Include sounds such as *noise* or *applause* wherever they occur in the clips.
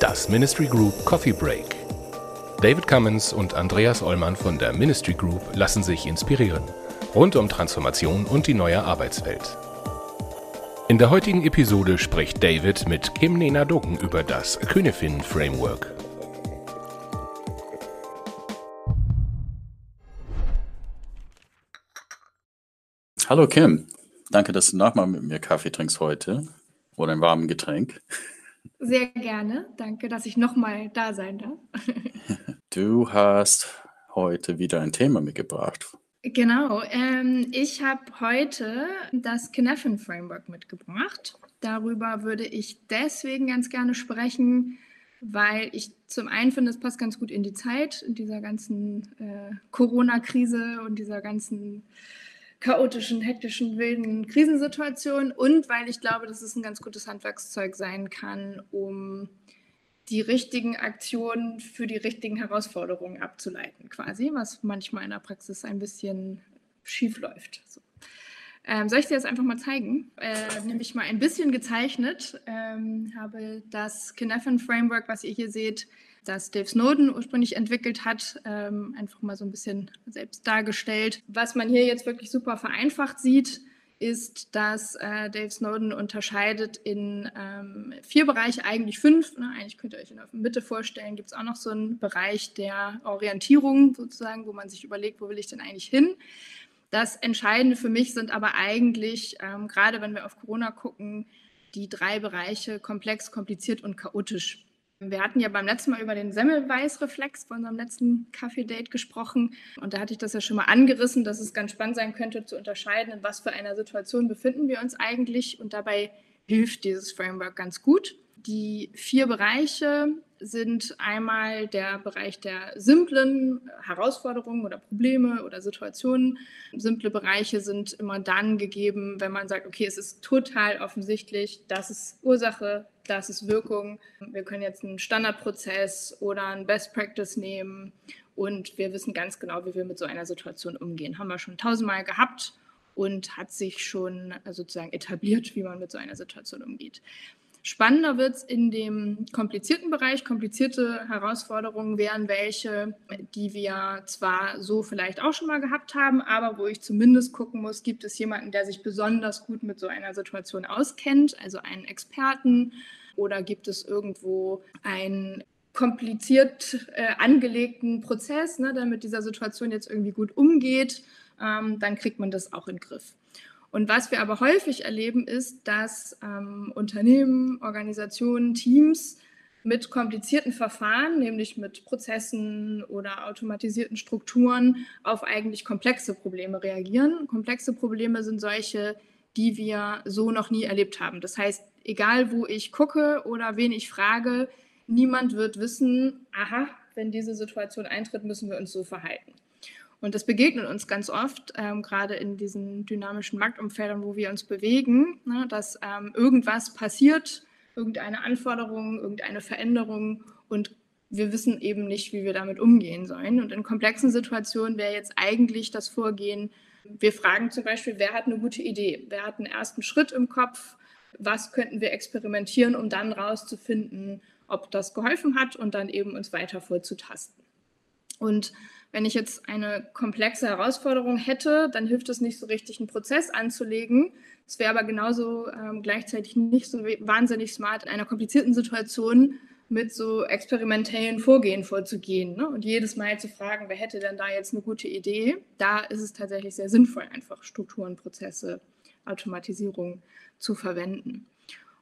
Das Ministry Group Coffee Break. David Cummins und Andreas Ollmann von der Ministry Group lassen sich inspirieren. Rund um Transformation und die neue Arbeitswelt. In der heutigen Episode spricht David mit Kim Nena Dogen über das Könefin Framework. Hallo Kim, danke, dass du nochmal mit mir Kaffee trinkst heute oder ein warmes Getränk. Sehr gerne. Danke, dass ich nochmal da sein darf. *laughs* Du hast heute wieder ein Thema mitgebracht. Genau. Ähm, ich habe heute das Kinefin Framework mitgebracht. Darüber würde ich deswegen ganz gerne sprechen, weil ich zum einen finde, es passt ganz gut in die Zeit, in dieser ganzen äh, Corona-Krise und dieser ganzen chaotischen, hektischen, wilden Krisensituation und weil ich glaube, dass es ein ganz gutes Handwerkszeug sein kann, um die richtigen Aktionen für die richtigen Herausforderungen abzuleiten, quasi, was manchmal in der Praxis ein bisschen schief läuft. So. Ähm, soll ich dir das einfach mal zeigen? Äh, nämlich mal ein bisschen gezeichnet. Ähm, habe das Kinefin Framework, was ihr hier seht, das Dave Snowden ursprünglich entwickelt hat, ähm, einfach mal so ein bisschen selbst dargestellt. Was man hier jetzt wirklich super vereinfacht sieht, ist, dass äh, Dave Snowden unterscheidet in ähm, vier Bereiche, eigentlich fünf. Ne? Eigentlich könnt ihr euch in der Mitte vorstellen, gibt es auch noch so einen Bereich der Orientierung sozusagen, wo man sich überlegt, wo will ich denn eigentlich hin. Das Entscheidende für mich sind aber eigentlich, ähm, gerade wenn wir auf Corona gucken, die drei Bereiche komplex, kompliziert und chaotisch. Wir hatten ja beim letzten Mal über den Semmelweis-Reflex bei unserem letzten Kaffee-Date gesprochen. Und da hatte ich das ja schon mal angerissen, dass es ganz spannend sein könnte, zu unterscheiden, in was für einer Situation befinden wir uns eigentlich. Und dabei hilft dieses Framework ganz gut. Die vier Bereiche sind einmal der Bereich der simplen Herausforderungen oder Probleme oder Situationen. Simple Bereiche sind immer dann gegeben, wenn man sagt, okay, es ist total offensichtlich, das ist Ursache, das ist Wirkung. Wir können jetzt einen Standardprozess oder ein Best Practice nehmen und wir wissen ganz genau, wie wir mit so einer Situation umgehen. Haben wir schon tausendmal gehabt und hat sich schon sozusagen etabliert, wie man mit so einer Situation umgeht. Spannender wird es in dem komplizierten Bereich. Komplizierte Herausforderungen wären welche, die wir zwar so vielleicht auch schon mal gehabt haben, aber wo ich zumindest gucken muss, gibt es jemanden, der sich besonders gut mit so einer Situation auskennt, also einen Experten, oder gibt es irgendwo einen kompliziert äh, angelegten Prozess, ne, der mit dieser Situation jetzt irgendwie gut umgeht, ähm, dann kriegt man das auch in den Griff. Und was wir aber häufig erleben, ist, dass ähm, Unternehmen, Organisationen, Teams mit komplizierten Verfahren, nämlich mit Prozessen oder automatisierten Strukturen, auf eigentlich komplexe Probleme reagieren. Komplexe Probleme sind solche, die wir so noch nie erlebt haben. Das heißt, egal wo ich gucke oder wen ich frage, niemand wird wissen, aha, wenn diese Situation eintritt, müssen wir uns so verhalten. Und das begegnet uns ganz oft, ähm, gerade in diesen dynamischen Marktumfeldern, wo wir uns bewegen, ne, dass ähm, irgendwas passiert, irgendeine Anforderung, irgendeine Veränderung und wir wissen eben nicht, wie wir damit umgehen sollen. Und in komplexen Situationen wäre jetzt eigentlich das Vorgehen, wir fragen zum Beispiel, wer hat eine gute Idee, wer hat einen ersten Schritt im Kopf, was könnten wir experimentieren, um dann rauszufinden, ob das geholfen hat und dann eben uns weiter vorzutasten. Und wenn ich jetzt eine komplexe Herausforderung hätte, dann hilft es nicht so richtig, einen Prozess anzulegen. Es wäre aber genauso ähm, gleichzeitig nicht so wahnsinnig smart, in einer komplizierten Situation mit so experimentellen Vorgehen vorzugehen ne? und jedes Mal zu fragen, wer hätte denn da jetzt eine gute Idee. Da ist es tatsächlich sehr sinnvoll, einfach Strukturen, Prozesse, Automatisierung zu verwenden.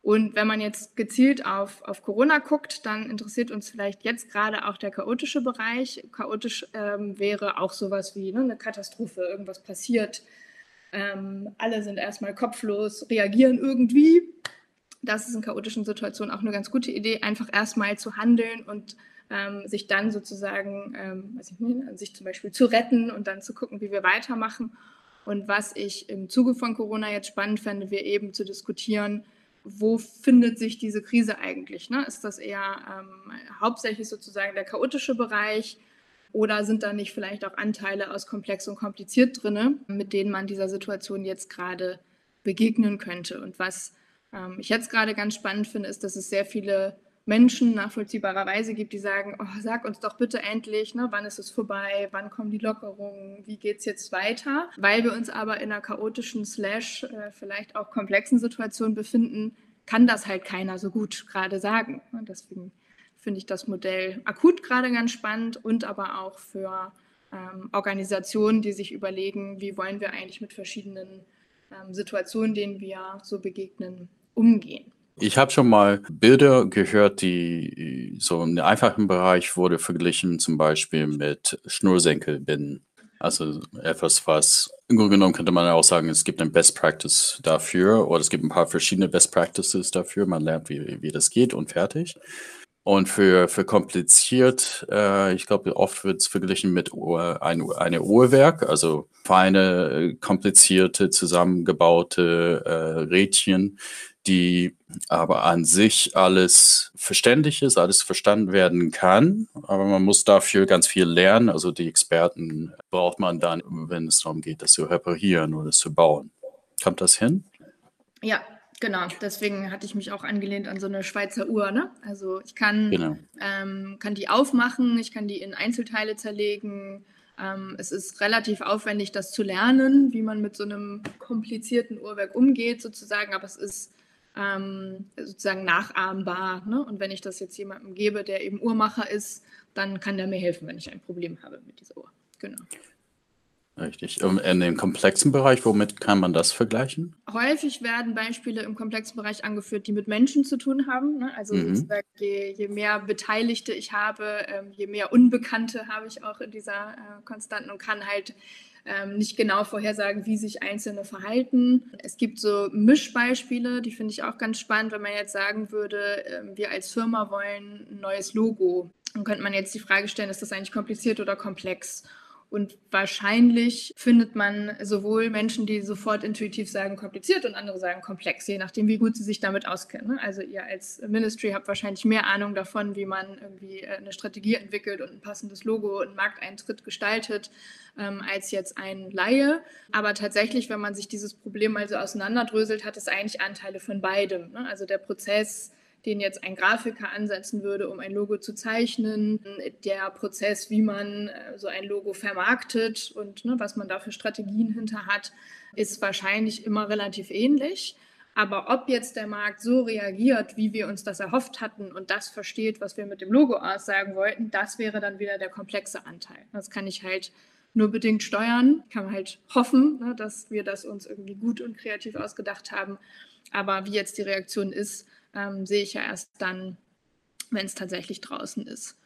Und wenn man jetzt gezielt auf, auf Corona guckt, dann interessiert uns vielleicht jetzt gerade auch der chaotische Bereich. Chaotisch ähm, wäre auch sowas wie ne, eine Katastrophe, irgendwas passiert. Ähm, alle sind erstmal kopflos, reagieren irgendwie. Das ist in chaotischen Situationen auch eine ganz gute Idee, einfach erstmal zu handeln und ähm, sich dann sozusagen, ähm, nicht, sich zum Beispiel zu retten und dann zu gucken, wie wir weitermachen. Und was ich im Zuge von Corona jetzt spannend fände, wir eben zu diskutieren, wo findet sich diese Krise eigentlich? Ne? Ist das eher ähm, hauptsächlich sozusagen der chaotische Bereich? Oder sind da nicht vielleicht auch Anteile aus komplex und kompliziert drin, mit denen man dieser Situation jetzt gerade begegnen könnte? Und was ähm, ich jetzt gerade ganz spannend finde, ist, dass es sehr viele Menschen nachvollziehbarerweise gibt, die sagen, oh, sag uns doch bitte endlich, ne, wann ist es vorbei, wann kommen die Lockerungen, wie geht es jetzt weiter? Weil wir uns aber in einer chaotischen, slash äh, vielleicht auch komplexen Situation befinden, kann das halt keiner so gut gerade sagen. Und deswegen finde ich das Modell akut gerade ganz spannend und aber auch für ähm, Organisationen, die sich überlegen, wie wollen wir eigentlich mit verschiedenen ähm, Situationen, denen wir so begegnen, umgehen. Ich habe schon mal Bilder gehört, die so im einfachen Bereich wurde verglichen, zum Beispiel mit Schnursenkelbinden. Also etwas, was im Grunde genommen könnte man auch sagen, es gibt ein Best Practice dafür oder es gibt ein paar verschiedene Best Practices dafür. Man lernt, wie, wie das geht und fertig. Und für, für kompliziert, äh, ich glaube, oft wird es verglichen mit Uhr, ein eine Uhrwerk, also feine, komplizierte, zusammengebaute äh, Rädchen, die aber an sich alles verständlich ist, alles verstanden werden kann. Aber man muss dafür ganz viel lernen. Also die Experten braucht man dann, wenn es darum geht, das zu reparieren oder zu bauen. Kommt das hin? Ja, genau. Deswegen hatte ich mich auch angelehnt an so eine Schweizer Uhr. Ne? Also ich kann, genau. ähm, kann die aufmachen, ich kann die in Einzelteile zerlegen. Ähm, es ist relativ aufwendig, das zu lernen, wie man mit so einem komplizierten Uhrwerk umgeht, sozusagen. Aber es ist ähm, sozusagen nachahmbar. Ne? Und wenn ich das jetzt jemandem gebe, der eben Uhrmacher ist, dann kann der mir helfen, wenn ich ein Problem habe mit dieser Uhr. Genau. Richtig. In dem komplexen Bereich, womit kann man das vergleichen? Häufig werden Beispiele im komplexen Bereich angeführt, die mit Menschen zu tun haben. Ne? Also mhm. je, je, mehr Beteiligte ich habe, ähm, je mehr Unbekannte habe ich auch in dieser äh, Konstanten und kann halt ähm, nicht genau vorhersagen, wie sich Einzelne verhalten. Es gibt so Mischbeispiele, die finde ich auch ganz spannend, wenn man jetzt sagen würde, wir als Firma wollen ein neues Logo. Dann könnte man jetzt die Frage stellen, ist das eigentlich kompliziert oder komplex? Und wahrscheinlich findet man sowohl Menschen, die sofort intuitiv sagen kompliziert und andere sagen komplex, je nachdem, wie gut sie sich damit auskennen. Ne? Also ihr als Ministry habt wahrscheinlich mehr Ahnung davon, wie man irgendwie äh, eine Strategie entwickelt und ein passendes Logo und Markteintritt gestaltet, ähm, als jetzt ein Laie. Aber tatsächlich, wenn man sich dieses Problem mal so auseinanderdröselt, hat es eigentlich Anteile von beidem. Ne? Also der Prozess den jetzt ein Grafiker ansetzen würde, um ein Logo zu zeichnen, der Prozess, wie man äh, so ein Logo vermarktet und ne, was man da für Strategien hinter hat, ist wahrscheinlich immer relativ ähnlich. Aber ob jetzt der Markt so reagiert, wie wir uns das erhofft hatten und das versteht, was wir mit dem Logo aussagen wollten, das wäre dann wieder der komplexe Anteil. Das kann ich halt nur bedingt steuern, kann man halt hoffen, ne, dass wir das uns irgendwie gut und kreativ ausgedacht haben. Aber wie jetzt die Reaktion ist, ähm, sehe ich ja erst dann, wenn es tatsächlich draußen ist.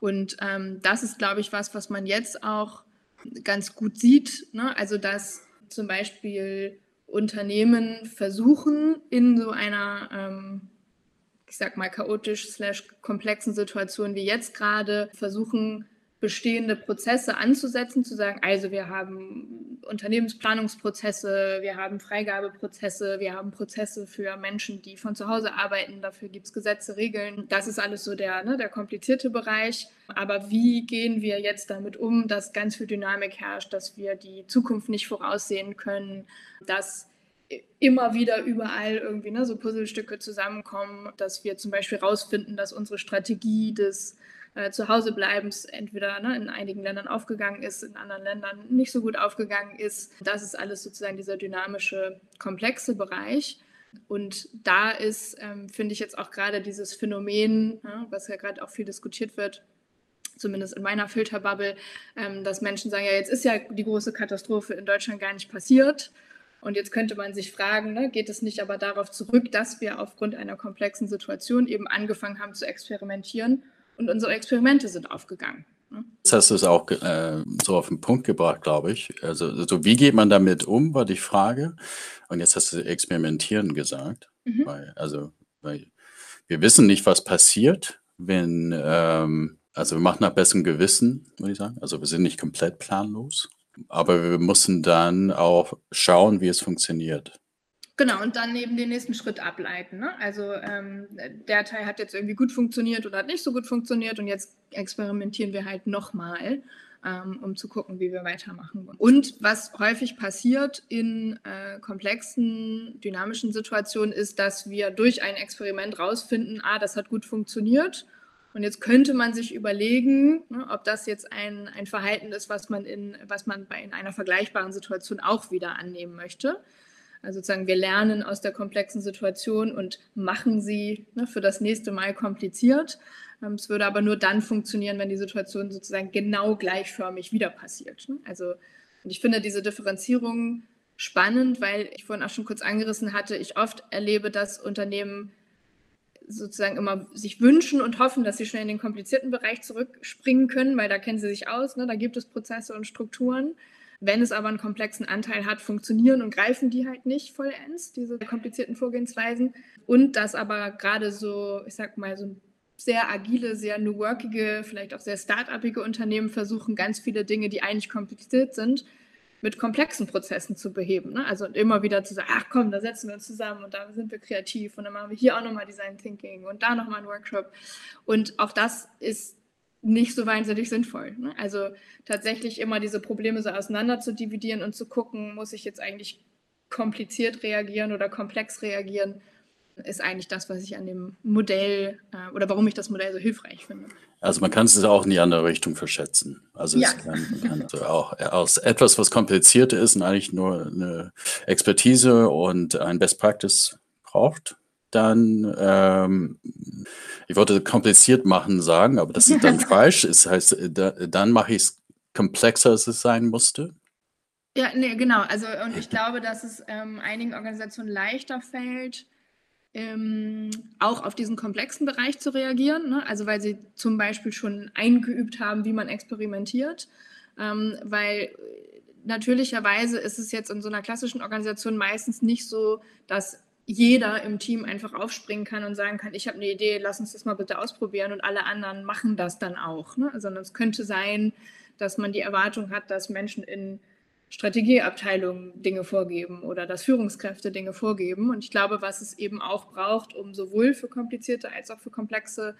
Und ähm, das ist, glaube ich, was, was man jetzt auch ganz gut sieht. Ne? Also, dass zum Beispiel Unternehmen versuchen, in so einer, ähm, ich sag mal, chaotisch slash komplexen Situation wie jetzt gerade, versuchen, bestehende Prozesse anzusetzen, zu sagen, also wir haben Unternehmensplanungsprozesse, wir haben Freigabeprozesse, wir haben Prozesse für Menschen, die von zu Hause arbeiten, dafür gibt es Gesetze, Regeln. Das ist alles so der, ne, der komplizierte Bereich. Aber wie gehen wir jetzt damit um, dass ganz viel Dynamik herrscht, dass wir die Zukunft nicht voraussehen können, dass immer wieder überall irgendwie ne, so Puzzlestücke zusammenkommen, dass wir zum Beispiel herausfinden, dass unsere Strategie des äh, Zuhausebleibens entweder ne, in einigen Ländern aufgegangen ist, in anderen Ländern nicht so gut aufgegangen ist. Das ist alles sozusagen dieser dynamische, komplexe Bereich. Und da ist, ähm, finde ich jetzt auch gerade dieses Phänomen, ja, was ja gerade auch viel diskutiert wird, zumindest in meiner Filterbubble, ähm, dass Menschen sagen, ja, jetzt ist ja die große Katastrophe in Deutschland gar nicht passiert. Und jetzt könnte man sich fragen, ne, geht es nicht aber darauf zurück, dass wir aufgrund einer komplexen Situation eben angefangen haben zu experimentieren und unsere Experimente sind aufgegangen. Ne? Jetzt hast du es auch äh, so auf den Punkt gebracht, glaube ich. Also, also, wie geht man damit um, war die Frage. Und jetzt hast du experimentieren gesagt. Mhm. Weil, also, weil wir wissen nicht, was passiert, wenn, ähm, also wir machen nach bestem Gewissen, würde ich sagen. Also wir sind nicht komplett planlos. Aber wir müssen dann auch schauen, wie es funktioniert. Genau, und dann eben den nächsten Schritt ableiten. Ne? Also ähm, der Teil hat jetzt irgendwie gut funktioniert oder hat nicht so gut funktioniert und jetzt experimentieren wir halt nochmal, ähm, um zu gucken, wie wir weitermachen. Und was häufig passiert in äh, komplexen, dynamischen Situationen ist, dass wir durch ein Experiment rausfinden, ah, das hat gut funktioniert. Und jetzt könnte man sich überlegen, ne, ob das jetzt ein, ein Verhalten ist, was man, in, was man bei in einer vergleichbaren Situation auch wieder annehmen möchte. Also sozusagen, wir lernen aus der komplexen Situation und machen sie ne, für das nächste Mal kompliziert. Ähm, es würde aber nur dann funktionieren, wenn die Situation sozusagen genau gleichförmig wieder passiert. Ne? Also und ich finde diese Differenzierung spannend, weil ich vorhin auch schon kurz angerissen hatte, ich oft erlebe, dass Unternehmen sozusagen immer sich wünschen und hoffen, dass sie schnell in den komplizierten Bereich zurückspringen können, weil da kennen sie sich aus, ne? da gibt es Prozesse und Strukturen. Wenn es aber einen komplexen Anteil hat, funktionieren und greifen die halt nicht vollends, diese komplizierten Vorgehensweisen. Und dass aber gerade so, ich sag mal, so sehr agile, sehr new workige, vielleicht auch sehr start-upige Unternehmen versuchen, ganz viele Dinge, die eigentlich kompliziert sind, mit komplexen Prozessen zu beheben. Ne? Also immer wieder zu sagen, ach komm, da setzen wir uns zusammen und da sind wir kreativ und dann machen wir hier auch nochmal Design Thinking und da nochmal einen Workshop. Und auch das ist nicht so wahnsinnig sinnvoll. Ne? Also tatsächlich immer diese Probleme so auseinander zu dividieren und zu gucken, muss ich jetzt eigentlich kompliziert reagieren oder komplex reagieren, ist eigentlich das, was ich an dem Modell äh, oder warum ich das Modell so hilfreich finde. Also man kann es auch in die andere Richtung verschätzen. Also ja. es kann, kann also auch aus etwas, was kompliziert ist und eigentlich nur eine Expertise und ein Best Practice braucht, dann, ähm, ich wollte kompliziert machen sagen, aber das ist dann *laughs* falsch. Das heißt, da, dann mache ich es komplexer, als es sein musste. Ja, nee, genau. Also, und ich glaube, dass es ähm, einigen Organisationen leichter fällt, ähm, auch auf diesen komplexen Bereich zu reagieren. Ne? Also, weil sie zum Beispiel schon eingeübt haben, wie man experimentiert. Ähm, weil natürlicherweise ist es jetzt in so einer klassischen Organisation meistens nicht so, dass jeder im Team einfach aufspringen kann und sagen kann, ich habe eine Idee, lass uns das mal bitte ausprobieren und alle anderen machen das dann auch. Ne? Sondern es könnte sein, dass man die Erwartung hat, dass Menschen in Strategieabteilungen Dinge vorgeben oder dass Führungskräfte Dinge vorgeben. Und ich glaube, was es eben auch braucht, um sowohl für komplizierte als auch für komplexe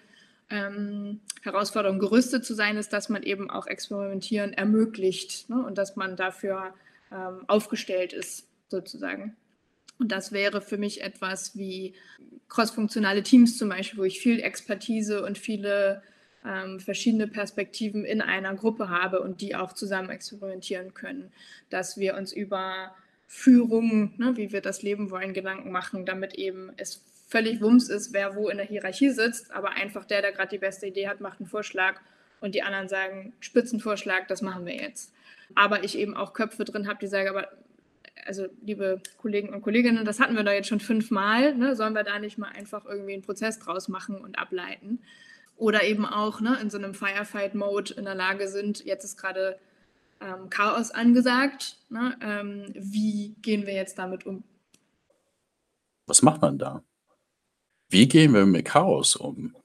ähm, Herausforderungen gerüstet zu sein, ist, dass man eben auch Experimentieren ermöglicht ne? und dass man dafür ähm, aufgestellt ist, sozusagen. Und das wäre für mich etwas wie crossfunktionale Teams zum Beispiel, wo ich viel Expertise und viele ähm, verschiedene Perspektiven in einer Gruppe habe und die auch zusammen experimentieren können. Dass wir uns über Führung, ne, wie wir das Leben wollen, Gedanken machen, damit eben es völlig wumms ist, wer wo in der Hierarchie sitzt, aber einfach der, der gerade die beste Idee hat, macht einen Vorschlag und die anderen sagen, Spitzenvorschlag, das machen wir jetzt. Aber ich eben auch Köpfe drin habe, die sagen, aber also liebe Kollegen und Kolleginnen, das hatten wir da jetzt schon fünfmal, ne? sollen wir da nicht mal einfach irgendwie einen Prozess draus machen und ableiten? Oder eben auch ne, in so einem Firefight-Mode in der Lage sind, jetzt ist gerade ähm, Chaos angesagt, ne? ähm, wie gehen wir jetzt damit um? Was macht man da? Wie gehen wir mit Chaos um?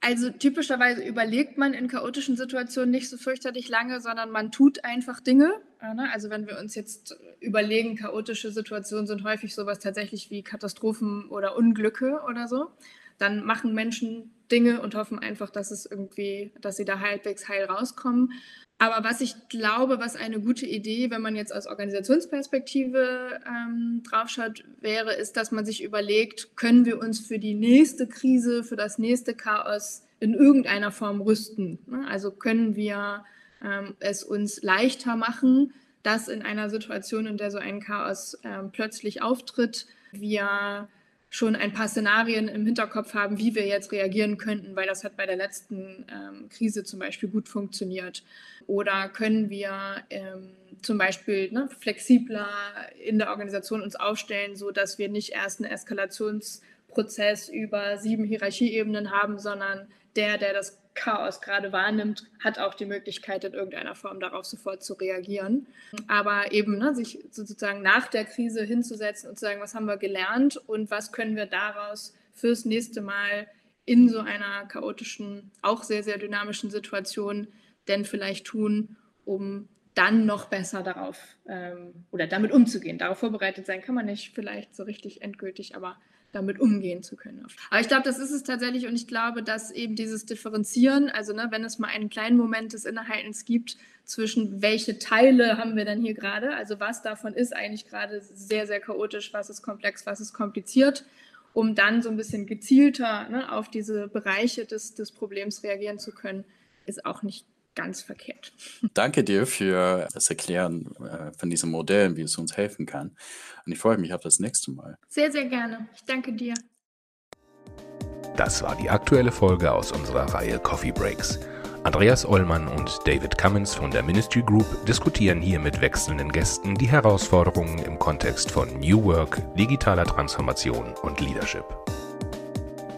Also typischerweise überlegt man in chaotischen Situationen nicht so fürchterlich lange, sondern man tut einfach Dinge. Ne? Also wenn wir uns jetzt überlegen, chaotische Situationen sind häufig sowas tatsächlich wie Katastrophen oder Unglücke oder so, dann machen Menschen Dinge und hoffen einfach, dass es irgendwie, dass sie da halbwegs heil rauskommen. Aber was ich glaube, was eine gute Idee, wenn man jetzt aus Organisationsperspektive ähm, draufschaut, wäre, ist, dass man sich überlegt, können wir uns für die nächste Krise, für das nächste Chaos in irgendeiner Form rüsten? Ne? Also können wir ähm, es uns leichter machen, dass in einer Situation, in der so ein Chaos ähm, plötzlich auftritt, wir schon ein paar Szenarien im Hinterkopf haben, wie wir jetzt reagieren könnten, weil das hat bei der letzten ähm, Krise zum Beispiel gut funktioniert. Oder können wir ähm, zum Beispiel ne, flexibler in der Organisation uns aufstellen, so dass wir nicht erst einen Eskalationsprozess über sieben Hierarchieebenen haben, sondern der, der das Chaos gerade wahrnimmt, hat auch die Möglichkeit, in irgendeiner Form darauf sofort zu reagieren. Aber eben ne, sich sozusagen nach der Krise hinzusetzen und zu sagen, was haben wir gelernt und was können wir daraus fürs nächste Mal in so einer chaotischen, auch sehr, sehr dynamischen Situation denn vielleicht tun, um dann noch besser darauf ähm, oder damit umzugehen. Darauf vorbereitet sein kann man nicht vielleicht so richtig endgültig, aber damit umgehen zu können. Aber ich glaube, das ist es tatsächlich und ich glaube, dass eben dieses Differenzieren, also ne, wenn es mal einen kleinen Moment des Innehaltens gibt, zwischen welche Teile haben wir denn hier gerade, also was davon ist eigentlich gerade sehr, sehr chaotisch, was ist komplex, was ist kompliziert, um dann so ein bisschen gezielter ne, auf diese Bereiche des, des Problems reagieren zu können, ist auch nicht ganz verkehrt. *laughs* Danke dir für das Erklären äh, von diesem Modell, wie es uns helfen kann. Und ich freue mich auf das nächste Mal. Sehr, sehr gerne. Ich danke dir. Das war die aktuelle Folge aus unserer Reihe Coffee Breaks. Andreas Ollmann und David Cummins von der Ministry Group diskutieren hier mit wechselnden Gästen die Herausforderungen im Kontext von New Work, digitaler Transformation und Leadership.